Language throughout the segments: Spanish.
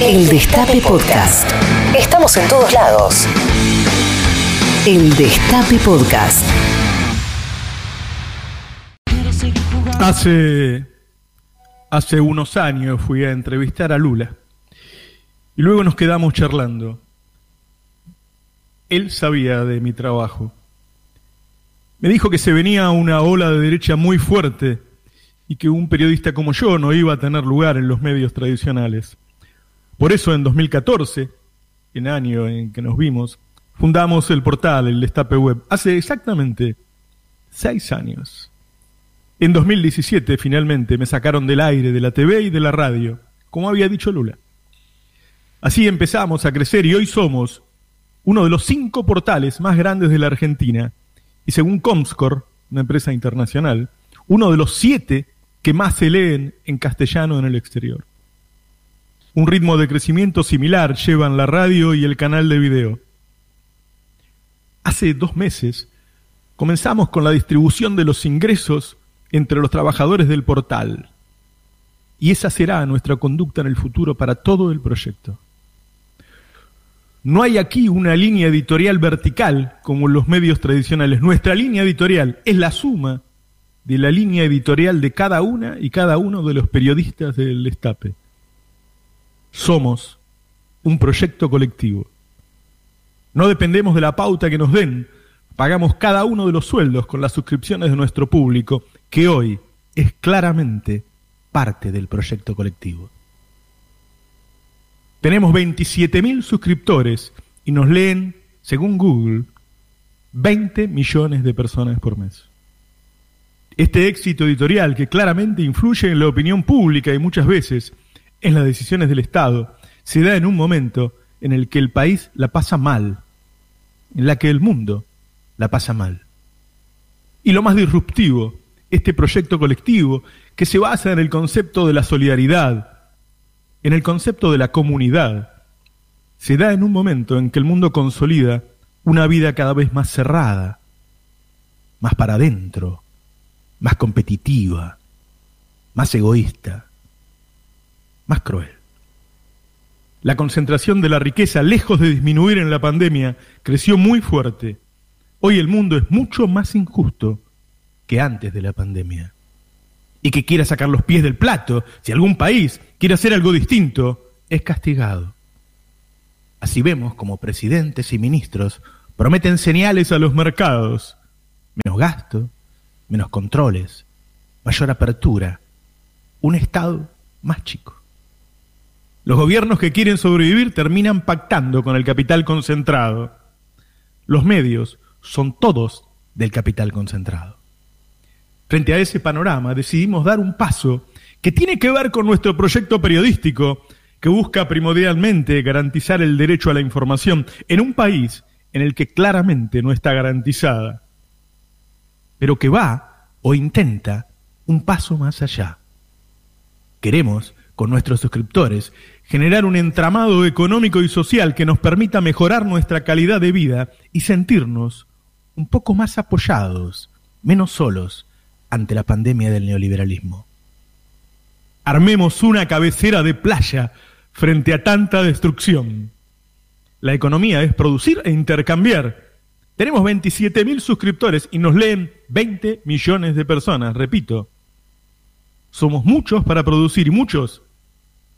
El Destape Podcast. Estamos en todos lados. El Destape Podcast. Hace, hace unos años fui a entrevistar a Lula y luego nos quedamos charlando. Él sabía de mi trabajo. Me dijo que se venía una ola de derecha muy fuerte y que un periodista como yo no iba a tener lugar en los medios tradicionales. Por eso en 2014, en año en que nos vimos, fundamos el portal, el Destape Web, hace exactamente seis años. En 2017, finalmente, me sacaron del aire de la TV y de la radio, como había dicho Lula. Así empezamos a crecer y hoy somos uno de los cinco portales más grandes de la Argentina y según Comscore, una empresa internacional, uno de los siete que más se leen en castellano en el exterior. Un ritmo de crecimiento similar llevan la radio y el canal de video. Hace dos meses comenzamos con la distribución de los ingresos entre los trabajadores del portal. Y esa será nuestra conducta en el futuro para todo el proyecto. No hay aquí una línea editorial vertical como los medios tradicionales. Nuestra línea editorial es la suma de la línea editorial de cada una y cada uno de los periodistas del Destape. Somos un proyecto colectivo. No dependemos de la pauta que nos den, pagamos cada uno de los sueldos con las suscripciones de nuestro público, que hoy es claramente parte del proyecto colectivo. Tenemos 27.000 suscriptores y nos leen, según Google, 20 millones de personas por mes. Este éxito editorial que claramente influye en la opinión pública y muchas veces en las decisiones del Estado se da en un momento en el que el país la pasa mal, en la que el mundo la pasa mal. Y lo más disruptivo, este proyecto colectivo que se basa en el concepto de la solidaridad, en el concepto de la comunidad, se da en un momento en que el mundo consolida una vida cada vez más cerrada, más para adentro, más competitiva, más egoísta, más cruel. La concentración de la riqueza, lejos de disminuir en la pandemia, creció muy fuerte. Hoy el mundo es mucho más injusto que antes de la pandemia y que quiera sacar los pies del plato, si algún país quiere hacer algo distinto, es castigado. Así vemos como presidentes y ministros prometen señales a los mercados, menos gasto, menos controles, mayor apertura, un Estado más chico. Los gobiernos que quieren sobrevivir terminan pactando con el capital concentrado. Los medios son todos del capital concentrado. Frente a ese panorama decidimos dar un paso que tiene que ver con nuestro proyecto periodístico que busca primordialmente garantizar el derecho a la información en un país en el que claramente no está garantizada, pero que va o intenta un paso más allá. Queremos, con nuestros suscriptores, generar un entramado económico y social que nos permita mejorar nuestra calidad de vida y sentirnos un poco más apoyados, menos solos ante la pandemia del neoliberalismo. Armemos una cabecera de playa frente a tanta destrucción. La economía es producir e intercambiar. Tenemos 27.000 suscriptores y nos leen 20 millones de personas, repito. Somos muchos para producir y muchos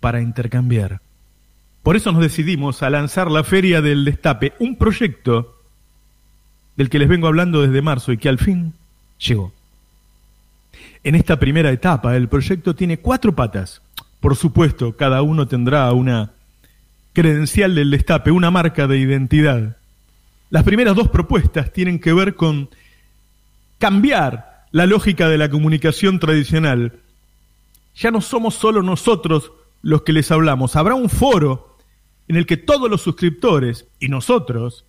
para intercambiar. Por eso nos decidimos a lanzar la Feria del Destape, un proyecto del que les vengo hablando desde marzo y que al fin llegó. En esta primera etapa, el proyecto tiene cuatro patas. Por supuesto, cada uno tendrá una credencial del destape, una marca de identidad. Las primeras dos propuestas tienen que ver con cambiar la lógica de la comunicación tradicional. Ya no somos solo nosotros los que les hablamos, habrá un foro en el que todos los suscriptores y nosotros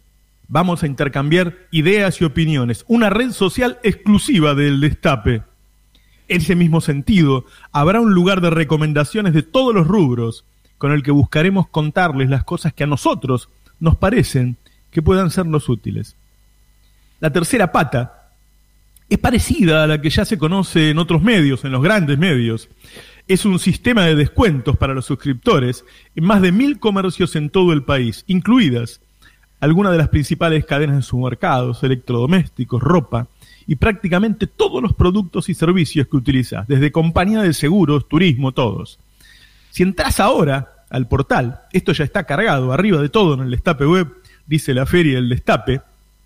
vamos a intercambiar ideas y opiniones, una red social exclusiva del destape. En ese mismo sentido, habrá un lugar de recomendaciones de todos los rubros con el que buscaremos contarles las cosas que a nosotros nos parecen que puedan sernos útiles. La tercera pata es parecida a la que ya se conoce en otros medios, en los grandes medios. Es un sistema de descuentos para los suscriptores en más de mil comercios en todo el país, incluidas algunas de las principales cadenas de supermercados, electrodomésticos, ropa y prácticamente todos los productos y servicios que utilizas, desde compañía de seguros, turismo, todos. Si entras ahora al portal, esto ya está cargado arriba de todo en el destape web, dice la feria del destape,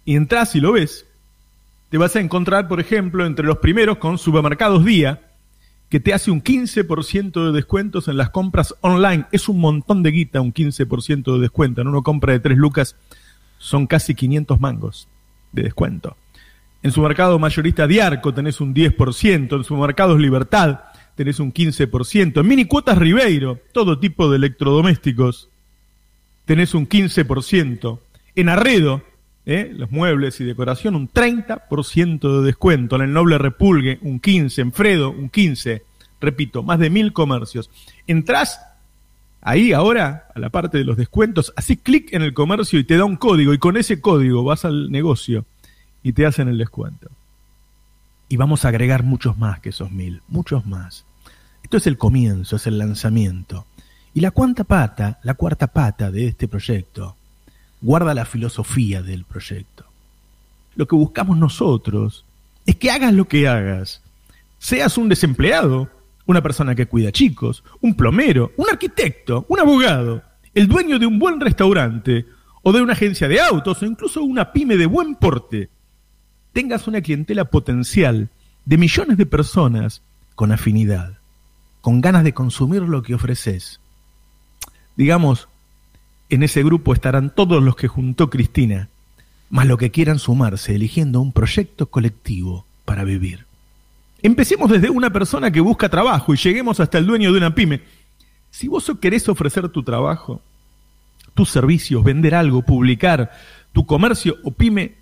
y entras y lo ves, te vas a encontrar, por ejemplo, entre los primeros con Supermercados Día, que te hace un 15% de descuentos en las compras online. Es un montón de guita, un 15% de descuento. En una compra de 3 lucas son casi 500 mangos de descuento. En su mercado mayorista Diarco tenés un 10%, en su mercado Libertad tenés un 15%, en mini cuotas Ribeiro, todo tipo de electrodomésticos, tenés un 15%, en Arredo, ¿eh? los muebles y decoración, un 30% de descuento. En el Noble Repulgue, un 15%. En Fredo, un 15%. Repito, más de mil comercios. Entrás ahí ahora, a la parte de los descuentos, así clic en el comercio y te da un código. Y con ese código vas al negocio y te hacen el descuento. Y vamos a agregar muchos más que esos mil, muchos más. Esto es el comienzo, es el lanzamiento. Y la cuarta pata, la cuarta pata de este proyecto, guarda la filosofía del proyecto. Lo que buscamos nosotros es que hagas lo que hagas. Seas un desempleado, una persona que cuida chicos, un plomero, un arquitecto, un abogado, el dueño de un buen restaurante o de una agencia de autos o incluso una pyme de buen porte, tengas una clientela potencial de millones de personas con afinidad, con ganas de consumir lo que ofreces. Digamos, en ese grupo estarán todos los que juntó Cristina, más los que quieran sumarse eligiendo un proyecto colectivo para vivir. Empecemos desde una persona que busca trabajo y lleguemos hasta el dueño de una pyme. Si vos querés ofrecer tu trabajo, tus servicios, vender algo, publicar tu comercio o pyme,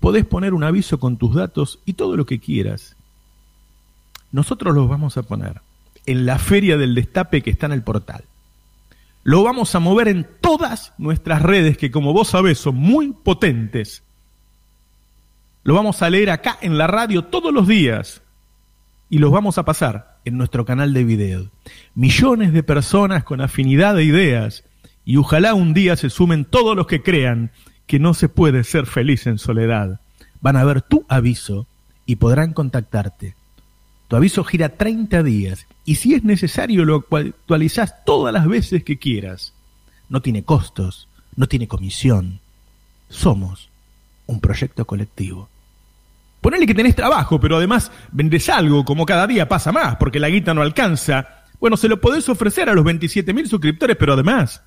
podés poner un aviso con tus datos y todo lo que quieras. Nosotros los vamos a poner en la feria del destape que está en el portal lo vamos a mover en todas nuestras redes, que como vos sabés son muy potentes. Lo vamos a leer acá en la radio todos los días y los vamos a pasar en nuestro canal de video. Millones de personas con afinidad de ideas y ojalá un día se sumen todos los que crean que no se puede ser feliz en soledad. Van a ver tu aviso y podrán contactarte. Tu aviso gira 30 días y si es necesario lo actualizás todas las veces que quieras. No tiene costos, no tiene comisión. Somos un proyecto colectivo. Ponele que tenés trabajo, pero además vendés algo, como cada día pasa más, porque la guita no alcanza. Bueno, se lo podés ofrecer a los 27 mil suscriptores, pero además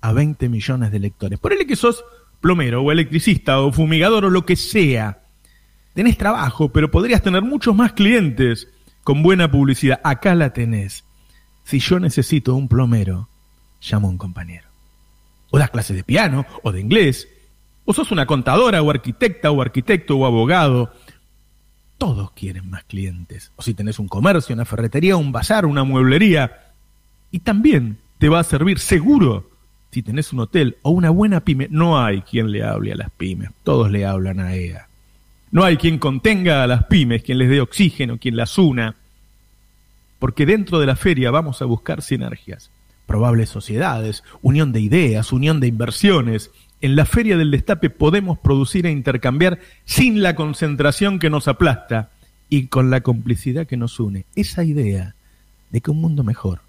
a 20 millones de lectores. Ponele que sos plomero o electricista o fumigador o lo que sea tenés trabajo, pero podrías tener muchos más clientes con buena publicidad. Acá la tenés. Si yo necesito un plomero, llamo a un compañero. O das clases de piano o de inglés. O sos una contadora o arquitecta o arquitecto o abogado. Todos quieren más clientes. O si tenés un comercio, una ferretería, un bazar, una mueblería. Y también te va a servir seguro si tenés un hotel o una buena pyme. No hay quien le hable a las pymes. Todos le hablan a ella. No hay quien contenga a las pymes, quien les dé oxígeno, quien las una. Porque dentro de la feria vamos a buscar sinergias, probables sociedades, unión de ideas, unión de inversiones. En la feria del destape podemos producir e intercambiar sin la concentración que nos aplasta y con la complicidad que nos une. Esa idea de que un mundo mejor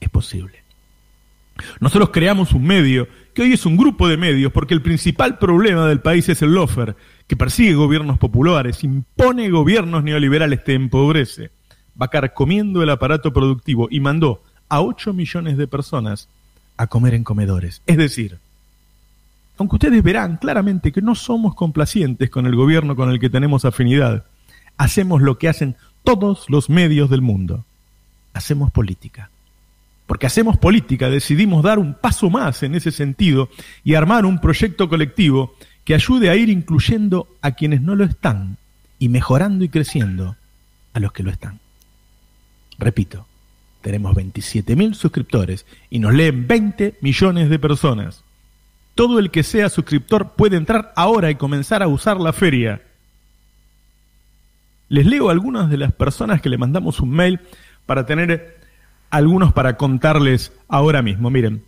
es posible. Nosotros creamos un medio, que hoy es un grupo de medios, porque el principal problema del país es el lofer, que persigue gobiernos populares, impone gobiernos neoliberales, te empobrece, va carcomiendo el aparato productivo y mandó a 8 millones de personas a comer en comedores. Es decir, aunque ustedes verán claramente que no somos complacientes con el gobierno con el que tenemos afinidad, hacemos lo que hacen todos los medios del mundo. Hacemos política porque hacemos política, decidimos dar un paso más en ese sentido y armar un proyecto colectivo que ayude a ir incluyendo a quienes no lo están y mejorando y creciendo a los que lo están. Repito, tenemos 27.000 suscriptores y nos leen 20 millones de personas. Todo el que sea suscriptor puede entrar ahora y comenzar a usar la feria. Les leo algunas de las personas que le mandamos un mail para tener algunos para contarles ahora mismo. Miren,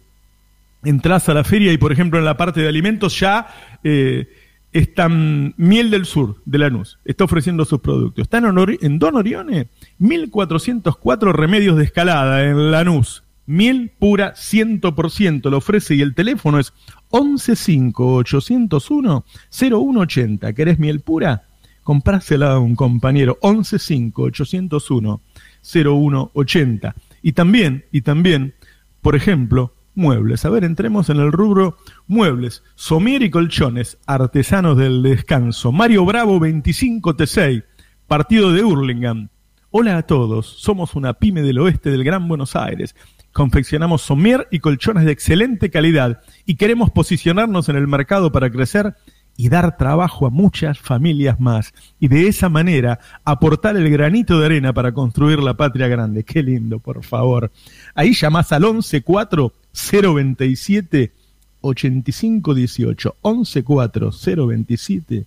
entras a la feria y, por ejemplo, en la parte de alimentos ya eh, están Miel del Sur de Lanús, está ofreciendo sus productos. Están en, Don Orione, 1404 remedios de escalada en Lanús. Miel pura 100% lo ofrece y el teléfono es 115-801-0180. ¿Querés miel pura? Comprásela a un compañero. 115-801-0180. Y también, y también, por ejemplo, muebles. A ver, entremos en el rubro muebles. Somier y colchones, artesanos del descanso. Mario Bravo 25T6, partido de Hurlingham. Hola a todos, somos una pyme del oeste del Gran Buenos Aires. Confeccionamos somier y colchones de excelente calidad y queremos posicionarnos en el mercado para crecer y dar trabajo a muchas familias más y de esa manera aportar el granito de arena para construir la patria grande. Qué lindo, por favor. Ahí llamás al 114 027 8518 114 027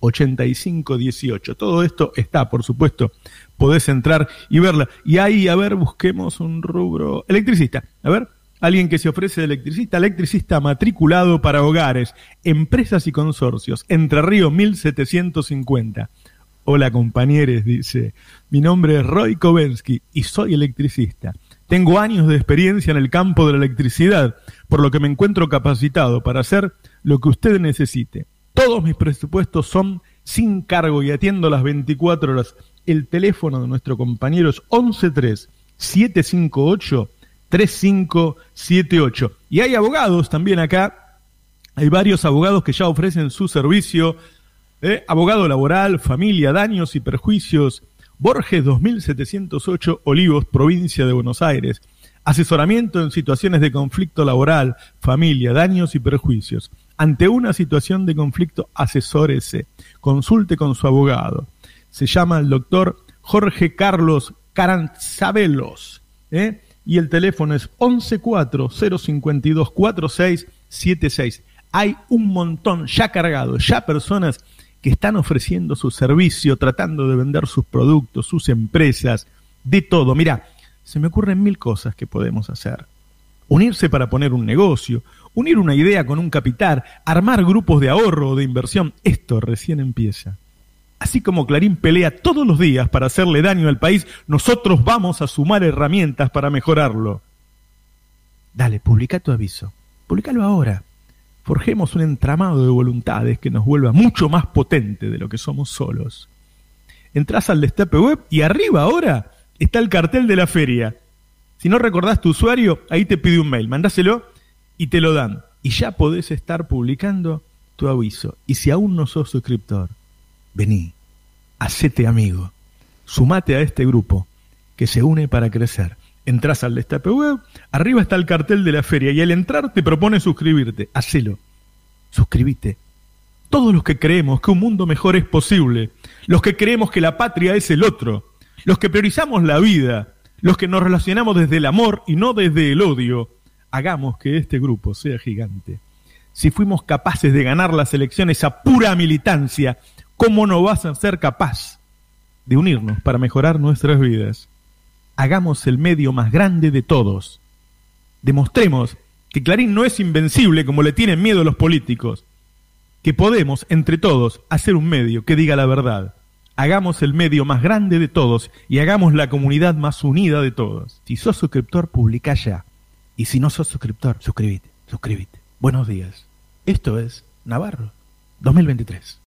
8518. Todo esto está, por supuesto, podés entrar y verla. Y ahí, a ver, busquemos un rubro. Electricista, a ver, alguien que se ofrece de electricista, electricista matriculado para hogares, empresas y consorcios, Entre Río 1750. Hola compañeros, dice, mi nombre es Roy Kovensky y soy electricista. Tengo años de experiencia en el campo de la electricidad, por lo que me encuentro capacitado para hacer lo que usted necesite. Todos mis presupuestos son sin cargo y atiendo las 24 horas. El teléfono de nuestro compañero es 113 758 3578. Y hay abogados también acá. Hay varios abogados que ya ofrecen su servicio. ¿eh? Abogado laboral, familia, daños y perjuicios, Borges 2708 Olivos, provincia de Buenos Aires. Asesoramiento en situaciones de conflicto laboral, familia, daños y perjuicios. Ante una situación de conflicto, asesórese. Consulte con su abogado. Se llama el doctor Jorge Carlos Caranzabelos. ¿eh? Y el teléfono es 114-052-4676. Hay un montón ya cargado, ya personas que están ofreciendo su servicio, tratando de vender sus productos, sus empresas, de todo. Mira, se me ocurren mil cosas que podemos hacer. Unirse para poner un negocio, unir una idea con un capital, armar grupos de ahorro o de inversión. Esto recién empieza. Así como Clarín pelea todos los días para hacerle daño al país, nosotros vamos a sumar herramientas para mejorarlo. Dale, publica tu aviso. Publicalo ahora forjemos un entramado de voluntades que nos vuelva mucho más potente de lo que somos solos. Entrás al Destape Web y arriba ahora está el cartel de la feria. Si no recordás tu usuario, ahí te pide un mail, mandáselo y te lo dan. Y ya podés estar publicando tu aviso. Y si aún no sos suscriptor, vení, hacete amigo, sumate a este grupo que se une para crecer entras al Destape Web, arriba está el cartel de la feria y al entrar te propone suscribirte. Hacelo. Suscríbete. Todos los que creemos que un mundo mejor es posible, los que creemos que la patria es el otro, los que priorizamos la vida, los que nos relacionamos desde el amor y no desde el odio, hagamos que este grupo sea gigante. Si fuimos capaces de ganar las elecciones a pura militancia, ¿cómo no vas a ser capaz de unirnos para mejorar nuestras vidas? hagamos el medio más grande de todos. Demostremos que Clarín no es invencible como le tienen miedo los políticos, que podemos, entre todos, hacer un medio que diga la verdad. Hagamos el medio más grande de todos y hagamos la comunidad más unida de todos. Si sos suscriptor, publica ya. Y si no sos suscriptor, suscríbete, suscríbete. Buenos días. Esto es Navarro 2023.